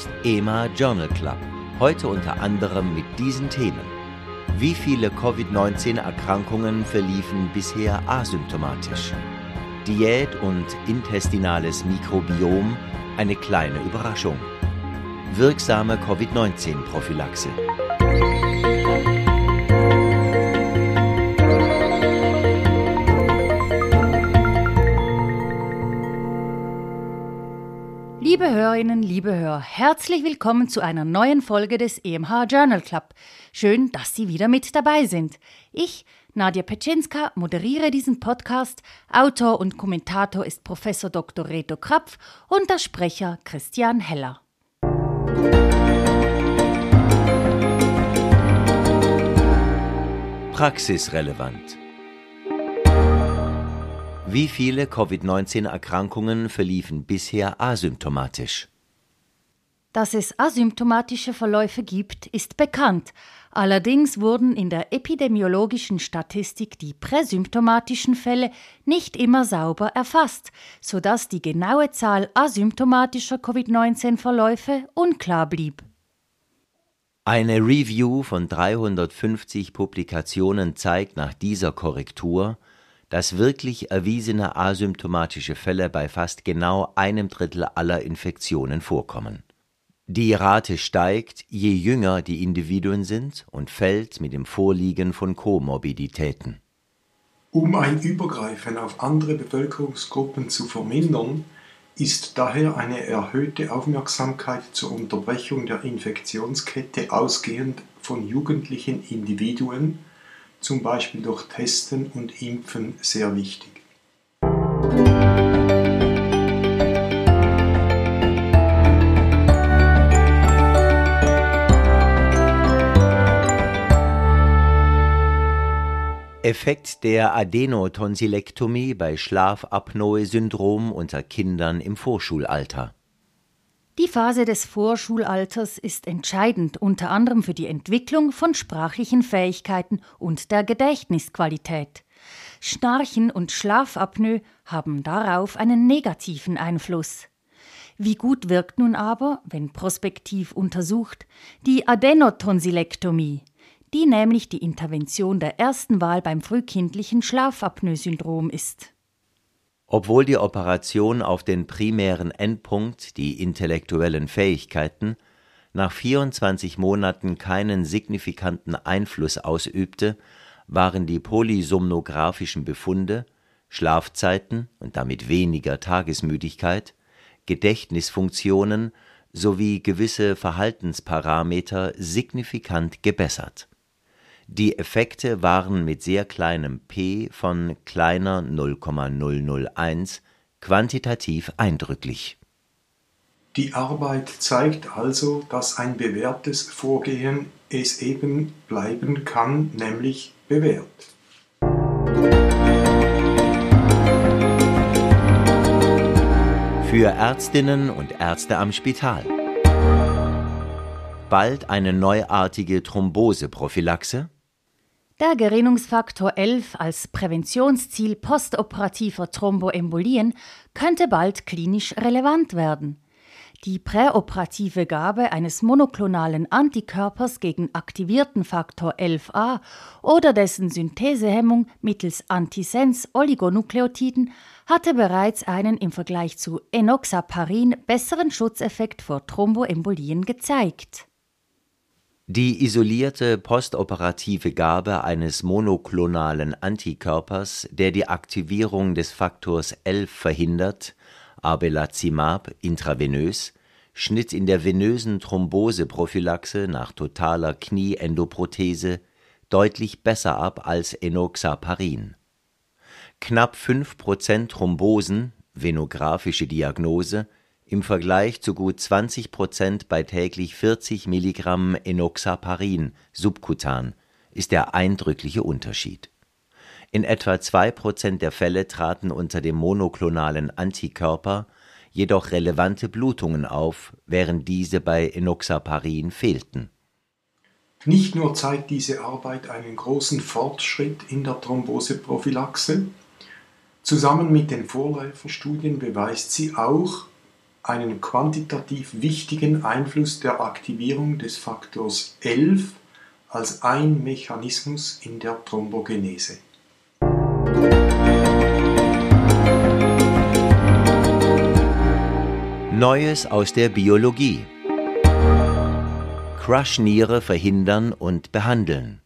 Podcast, EMA Journal Club. Heute unter anderem mit diesen Themen. Wie viele Covid-19-Erkrankungen verliefen bisher asymptomatisch? Diät und intestinales Mikrobiom eine kleine Überraschung. Wirksame Covid-19-Prophylaxe. Hörerinnen, liebe Hörer, herzlich willkommen zu einer neuen Folge des EMH Journal Club. Schön, dass Sie wieder mit dabei sind. Ich, Nadja Petschinska, moderiere diesen Podcast. Autor und Kommentator ist Professor Dr. Reto Krapf und der Sprecher Christian Heller. Praxisrelevant. Wie viele Covid-19-Erkrankungen verliefen bisher asymptomatisch? Dass es asymptomatische Verläufe gibt, ist bekannt. Allerdings wurden in der epidemiologischen Statistik die präsymptomatischen Fälle nicht immer sauber erfasst, sodass die genaue Zahl asymptomatischer Covid-19-Verläufe unklar blieb. Eine Review von 350 Publikationen zeigt nach dieser Korrektur, dass wirklich erwiesene asymptomatische Fälle bei fast genau einem Drittel aller Infektionen vorkommen. Die Rate steigt, je jünger die Individuen sind und fällt mit dem Vorliegen von Komorbiditäten. Um ein Übergreifen auf andere Bevölkerungsgruppen zu vermindern, ist daher eine erhöhte Aufmerksamkeit zur Unterbrechung der Infektionskette ausgehend von jugendlichen Individuen zum Beispiel durch Testen und Impfen, sehr wichtig. Effekt der Adenotonsilektomie bei Schlafapnoe-Syndrom unter Kindern im Vorschulalter. Die Phase des Vorschulalters ist entscheidend unter anderem für die Entwicklung von sprachlichen Fähigkeiten und der Gedächtnisqualität. Schnarchen und Schlafapnoe haben darauf einen negativen Einfluss. Wie gut wirkt nun aber, wenn prospektiv untersucht, die Adenotonsilektomie, die nämlich die Intervention der ersten Wahl beim frühkindlichen Schlafapnoe-Syndrom ist. Obwohl die Operation auf den primären Endpunkt, die intellektuellen Fähigkeiten, nach 24 Monaten keinen signifikanten Einfluss ausübte, waren die polysomnographischen Befunde, Schlafzeiten und damit weniger Tagesmüdigkeit, Gedächtnisfunktionen sowie gewisse Verhaltensparameter signifikant gebessert die Effekte waren mit sehr kleinem p von kleiner 0,001 quantitativ eindrücklich. Die Arbeit zeigt also, dass ein bewährtes Vorgehen es eben bleiben kann, nämlich bewährt. Für Ärztinnen und Ärzte am Spital. Bald eine neuartige Thromboseprophylaxe der Gerinnungsfaktor 11 als Präventionsziel postoperativer Thromboembolien könnte bald klinisch relevant werden. Die präoperative Gabe eines monoklonalen Antikörpers gegen aktivierten Faktor 11a oder dessen Synthesehemmung mittels Antisens-Oligonukleotiden hatte bereits einen im Vergleich zu Enoxaparin besseren Schutzeffekt vor Thromboembolien gezeigt. Die isolierte postoperative Gabe eines monoklonalen Antikörpers, der die Aktivierung des Faktors 11 verhindert (Abelazimab intravenös), schnitt in der venösen Thromboseprophylaxe nach totaler Knieendoprothese deutlich besser ab als Enoxaparin. Knapp 5% Thrombosen (venographische Diagnose im Vergleich zu gut 20 Prozent bei täglich 40 Milligramm Enoxaparin subkutan ist der eindrückliche Unterschied. In etwa zwei Prozent der Fälle traten unter dem monoklonalen Antikörper jedoch relevante Blutungen auf, während diese bei Enoxaparin fehlten. Nicht nur zeigt diese Arbeit einen großen Fortschritt in der Thromboseprophylaxe, zusammen mit den Vorläuferstudien beweist sie auch, einen quantitativ wichtigen Einfluss der Aktivierung des Faktors 11 als ein Mechanismus in der Thrombogenese. Neues aus der Biologie. Crush-Niere verhindern und behandeln.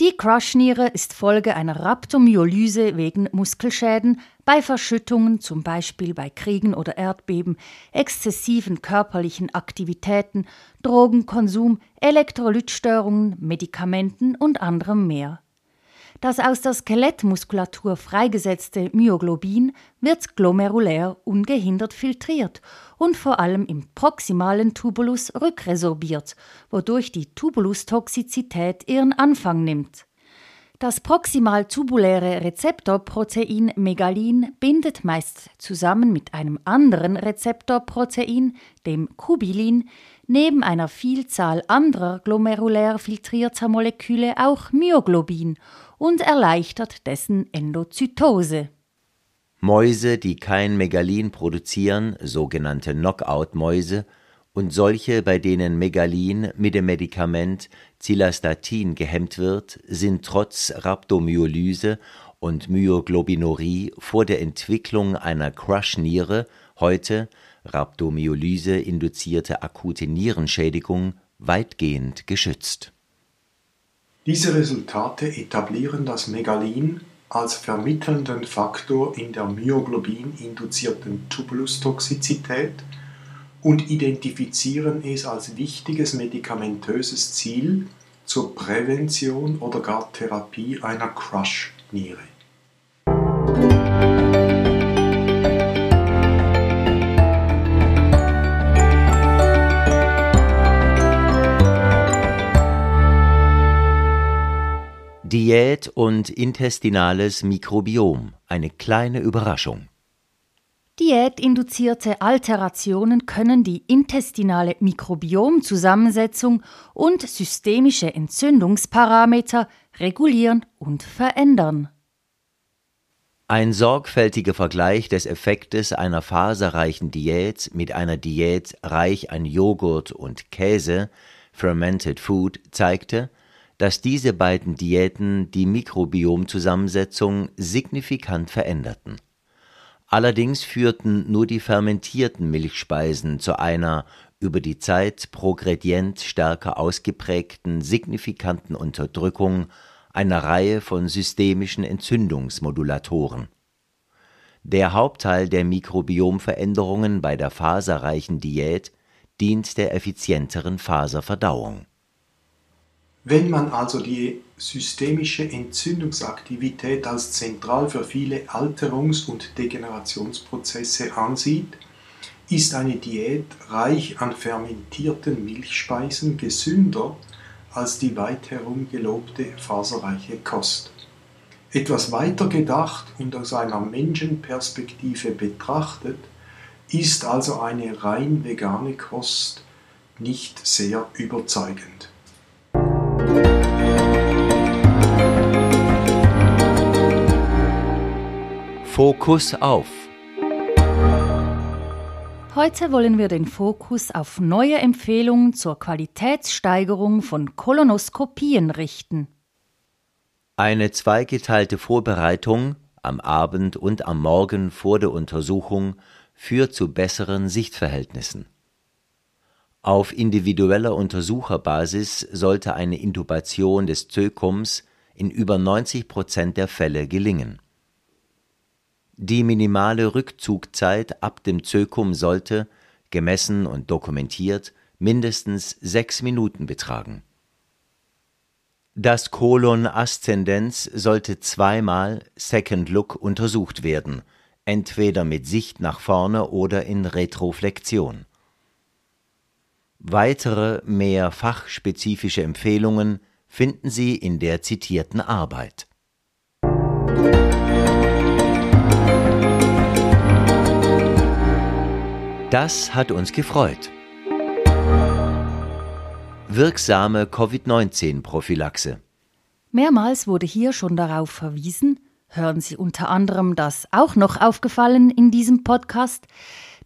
Die Crush-Niere ist Folge einer Rhabdomyolyse wegen Muskelschäden bei Verschüttungen, zum Beispiel bei Kriegen oder Erdbeben, exzessiven körperlichen Aktivitäten, Drogenkonsum, Elektrolytstörungen, Medikamenten und anderem mehr. Das aus der Skelettmuskulatur freigesetzte Myoglobin wird glomerulär ungehindert filtriert und vor allem im proximalen Tubulus rückresorbiert, wodurch die Tubulustoxizität ihren Anfang nimmt. Das proximal-tubuläre Rezeptorprotein Megalin bindet meist zusammen mit einem anderen Rezeptorprotein, dem Kubilin, neben einer Vielzahl anderer glomerulär filtrierter Moleküle auch Myoglobin und erleichtert dessen Endozytose. Mäuse, die kein Megalin produzieren, sogenannte Knockout-Mäuse, und solche, bei denen Megalin mit dem Medikament Cilastatin gehemmt wird, sind trotz Rhabdomyolyse und Myoglobinurie vor der Entwicklung einer Crush-Niere heute Rhabdomyolyse induzierte akute Nierenschädigung weitgehend geschützt diese Resultate etablieren das Megalin als vermittelnden Faktor in der Myoglobin-induzierten Tubulustoxizität und identifizieren es als wichtiges medikamentöses Ziel zur Prävention oder gar Therapie einer Crush-Niere Diät und intestinales Mikrobiom. Eine kleine Überraschung. Diätinduzierte Alterationen können die intestinale Mikrobiomzusammensetzung und systemische Entzündungsparameter regulieren und verändern. Ein sorgfältiger Vergleich des Effektes einer faserreichen Diät mit einer Diät reich an Joghurt und Käse, Fermented Food, zeigte, dass diese beiden Diäten die Mikrobiomzusammensetzung signifikant veränderten. Allerdings führten nur die fermentierten Milchspeisen zu einer über die Zeit progredient stärker ausgeprägten signifikanten Unterdrückung einer Reihe von systemischen Entzündungsmodulatoren. Der Hauptteil der Mikrobiomveränderungen bei der faserreichen Diät dient der effizienteren Faserverdauung wenn man also die systemische Entzündungsaktivität als zentral für viele Alterungs- und Degenerationsprozesse ansieht, ist eine Diät reich an fermentierten Milchspeisen gesünder als die weit herum gelobte faserreiche Kost. Etwas weiter gedacht und aus einer Menschenperspektive betrachtet, ist also eine rein vegane Kost nicht sehr überzeugend. Fokus auf. Heute wollen wir den Fokus auf neue Empfehlungen zur Qualitätssteigerung von Kolonoskopien richten. Eine zweigeteilte Vorbereitung am Abend und am Morgen vor der Untersuchung führt zu besseren Sichtverhältnissen. Auf individueller Untersucherbasis sollte eine Intubation des Zökums in über 90 Prozent der Fälle gelingen. Die minimale Rückzugzeit ab dem Zökum sollte, gemessen und dokumentiert, mindestens sechs Minuten betragen. Das Kolon Aszendenz sollte zweimal Second Look untersucht werden, entweder mit Sicht nach vorne oder in Retroflexion. Weitere, mehr fachspezifische Empfehlungen finden Sie in der zitierten Arbeit. Das hat uns gefreut. Wirksame Covid-19-Prophylaxe. Mehrmals wurde hier schon darauf verwiesen, hören Sie unter anderem das auch noch aufgefallen in diesem Podcast,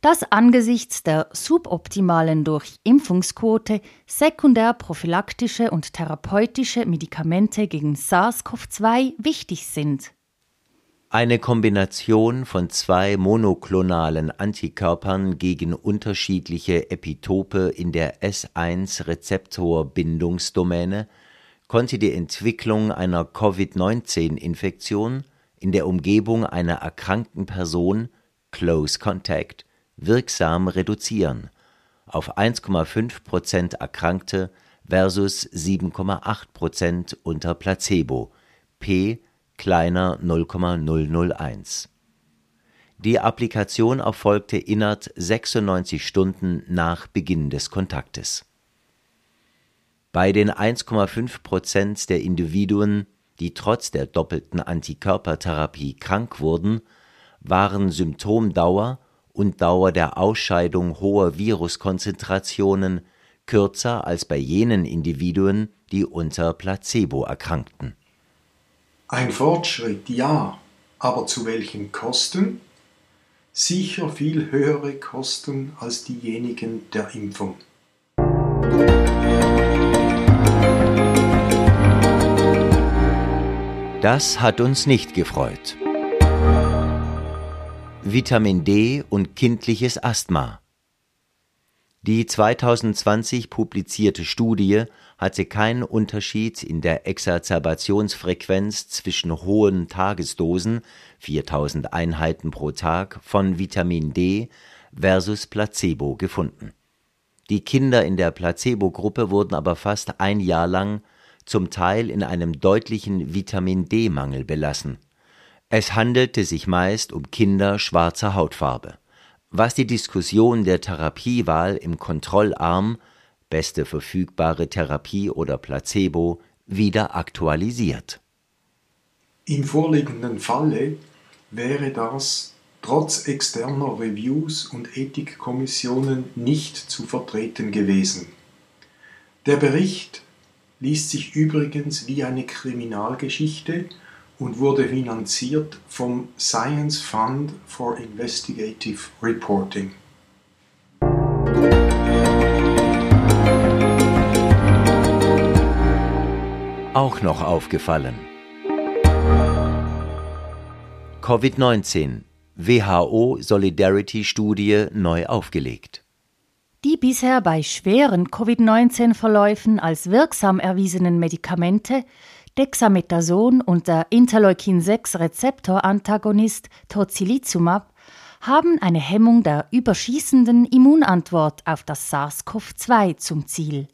dass angesichts der suboptimalen Durchimpfungsquote sekundärprophylaktische und therapeutische Medikamente gegen SARS-CoV-2 wichtig sind. Eine Kombination von zwei monoklonalen Antikörpern gegen unterschiedliche Epitope in der S1-Rezeptorbindungsdomäne konnte die Entwicklung einer Covid-19-Infektion in der Umgebung einer erkrankten Person (Close Contact) wirksam reduzieren auf 1,5 Prozent Erkrankte versus 7,8 Prozent unter Placebo (p kleiner 0,001). Die Applikation erfolgte innerhalb 96 Stunden nach Beginn des Kontaktes. Bei den 1,5 Prozent der Individuen, die trotz der doppelten Antikörpertherapie krank wurden, waren Symptomdauer und Dauer der Ausscheidung hoher Viruskonzentrationen kürzer als bei jenen Individuen, die unter Placebo erkrankten. Ein Fortschritt, ja, aber zu welchen Kosten? Sicher viel höhere Kosten als diejenigen der Impfung. Das hat uns nicht gefreut. Vitamin D und kindliches Asthma. Die 2020 publizierte Studie hatte keinen Unterschied in der Exazerbationsfrequenz zwischen hohen Tagesdosen (4000 Einheiten pro Tag) von Vitamin D versus Placebo gefunden. Die Kinder in der Placebogruppe wurden aber fast ein Jahr lang zum Teil in einem deutlichen Vitamin-D-Mangel belassen es handelte sich meist um Kinder schwarzer Hautfarbe, was die Diskussion der Therapiewahl im Kontrollarm (beste verfügbare Therapie oder Placebo) wieder aktualisiert. Im vorliegenden Falle wäre das trotz externer Reviews und Ethikkommissionen nicht zu vertreten gewesen. Der Bericht liest sich übrigens wie eine Kriminalgeschichte und wurde finanziert vom Science Fund for Investigative Reporting. Auch noch aufgefallen. Covid-19 WHO Solidarity Studie neu aufgelegt. Die bisher bei schweren Covid-19-Verläufen als wirksam erwiesenen Medikamente Dexamethason und der Interleukin-6-Rezeptorantagonist Tocilizumab haben eine Hemmung der überschießenden Immunantwort auf das SARS-CoV-2 zum Ziel.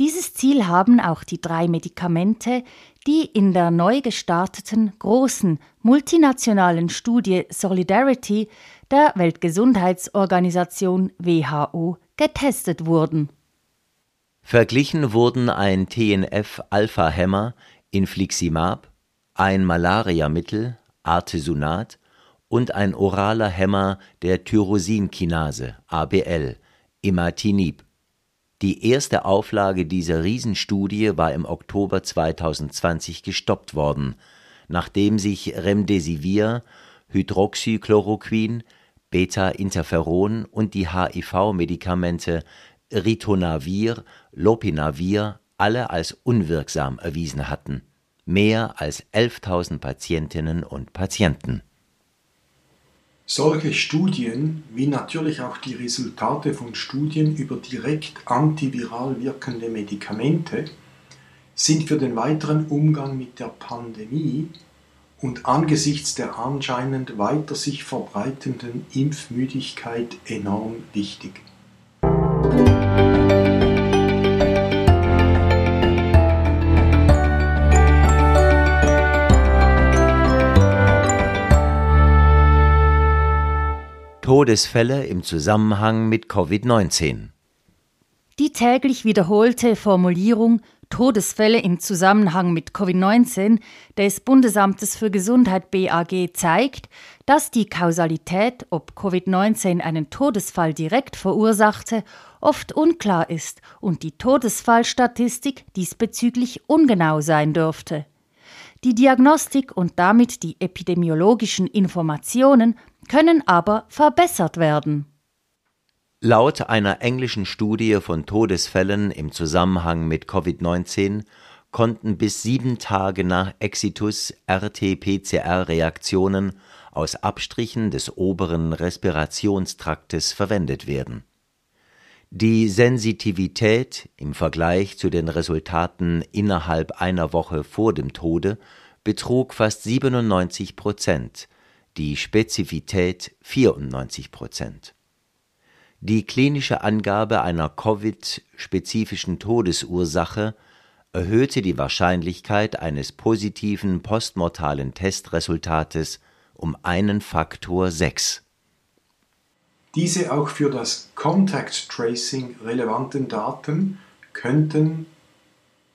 Dieses Ziel haben auch die drei Medikamente, die in der neu gestarteten großen multinationalen Studie Solidarity der Weltgesundheitsorganisation WHO getestet wurden Verglichen wurden ein TNF-Alpha-Hemmer Infliximab, ein Malariamittel Artesunat und ein oraler Hemmer der Tyrosinkinase (ABL) Imatinib. Die erste Auflage dieser Riesenstudie war im Oktober 2020 gestoppt worden, nachdem sich Remdesivir, Hydroxychloroquin, Beta-Interferon und die HIV-Medikamente Ritonavir, Lopinavir alle als unwirksam erwiesen hatten, mehr als 11.000 Patientinnen und Patienten. Solche Studien, wie natürlich auch die Resultate von Studien über direkt antiviral wirkende Medikamente, sind für den weiteren Umgang mit der Pandemie und angesichts der anscheinend weiter sich verbreitenden Impfmüdigkeit enorm wichtig. Todesfälle im Zusammenhang mit Covid-19. Die täglich wiederholte Formulierung Todesfälle im Zusammenhang mit Covid-19 des Bundesamtes für Gesundheit BAG zeigt, dass die Kausalität, ob Covid-19 einen Todesfall direkt verursachte, oft unklar ist und die Todesfallstatistik diesbezüglich ungenau sein dürfte. Die Diagnostik und damit die epidemiologischen Informationen können aber verbessert werden. Laut einer englischen Studie von Todesfällen im Zusammenhang mit Covid-19 konnten bis sieben Tage nach Exitus RT-PCR-Reaktionen aus Abstrichen des oberen Respirationstraktes verwendet werden. Die Sensitivität im Vergleich zu den Resultaten innerhalb einer Woche vor dem Tode betrug fast 97 Prozent, die Spezifität 94 Prozent. Die klinische Angabe einer Covid-spezifischen Todesursache erhöhte die Wahrscheinlichkeit eines positiven postmortalen Testresultates um einen Faktor 6. Diese auch für das Contact Tracing relevanten Daten könnten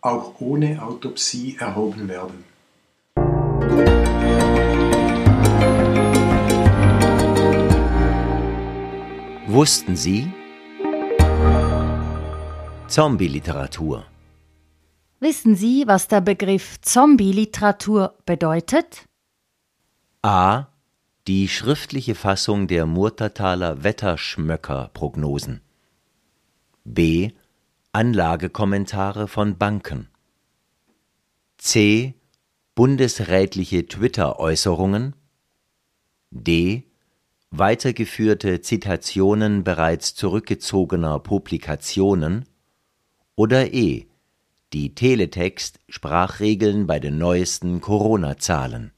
auch ohne Autopsie erhoben werden. Wussten Sie? Zombie-Literatur. Wissen Sie, was der Begriff Zombie-Literatur bedeutet? A. Die schriftliche Fassung der Murtertaler Wetterschmöcker-Prognosen. B. Anlagekommentare von Banken. C. Bundesrätliche Twitter-Äußerungen. D weitergeführte Zitationen bereits zurückgezogener Publikationen oder e. die Teletext-Sprachregeln bei den neuesten Corona-Zahlen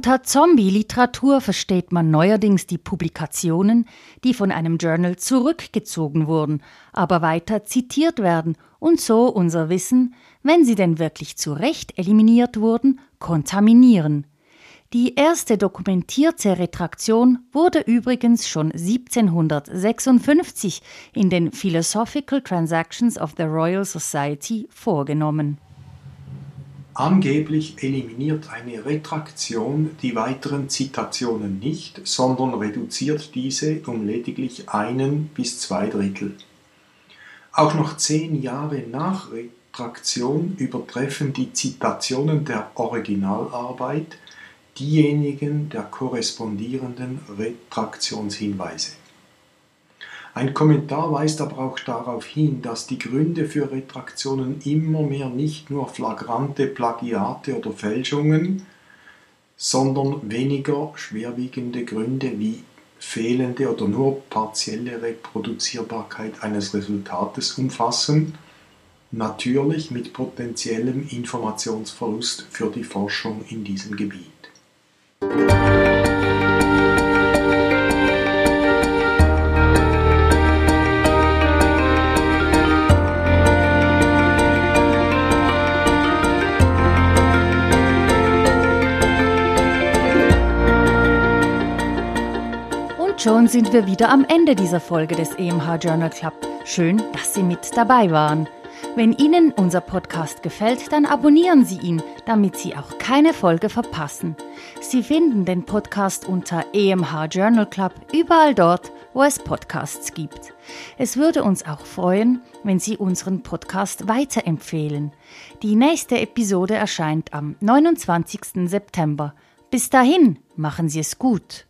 Unter Zombie-Literatur versteht man neuerdings die Publikationen, die von einem Journal zurückgezogen wurden, aber weiter zitiert werden und so unser Wissen, wenn sie denn wirklich zu Recht eliminiert wurden, kontaminieren. Die erste dokumentierte Retraktion wurde übrigens schon 1756 in den Philosophical Transactions of the Royal Society vorgenommen. Angeblich eliminiert eine Retraktion die weiteren Zitationen nicht, sondern reduziert diese um lediglich einen bis zwei Drittel. Auch noch zehn Jahre nach Retraktion übertreffen die Zitationen der Originalarbeit diejenigen der korrespondierenden Retraktionshinweise. Ein Kommentar weist aber auch darauf hin, dass die Gründe für Retraktionen immer mehr nicht nur flagrante Plagiate oder Fälschungen, sondern weniger schwerwiegende Gründe wie fehlende oder nur partielle Reproduzierbarkeit eines Resultates umfassen, natürlich mit potenziellem Informationsverlust für die Forschung in diesem Gebiet. Schon sind wir wieder am Ende dieser Folge des EMH Journal Club. Schön, dass Sie mit dabei waren. Wenn Ihnen unser Podcast gefällt, dann abonnieren Sie ihn, damit Sie auch keine Folge verpassen. Sie finden den Podcast unter EMH Journal Club überall dort, wo es Podcasts gibt. Es würde uns auch freuen, wenn Sie unseren Podcast weiterempfehlen. Die nächste Episode erscheint am 29. September. Bis dahin, machen Sie es gut.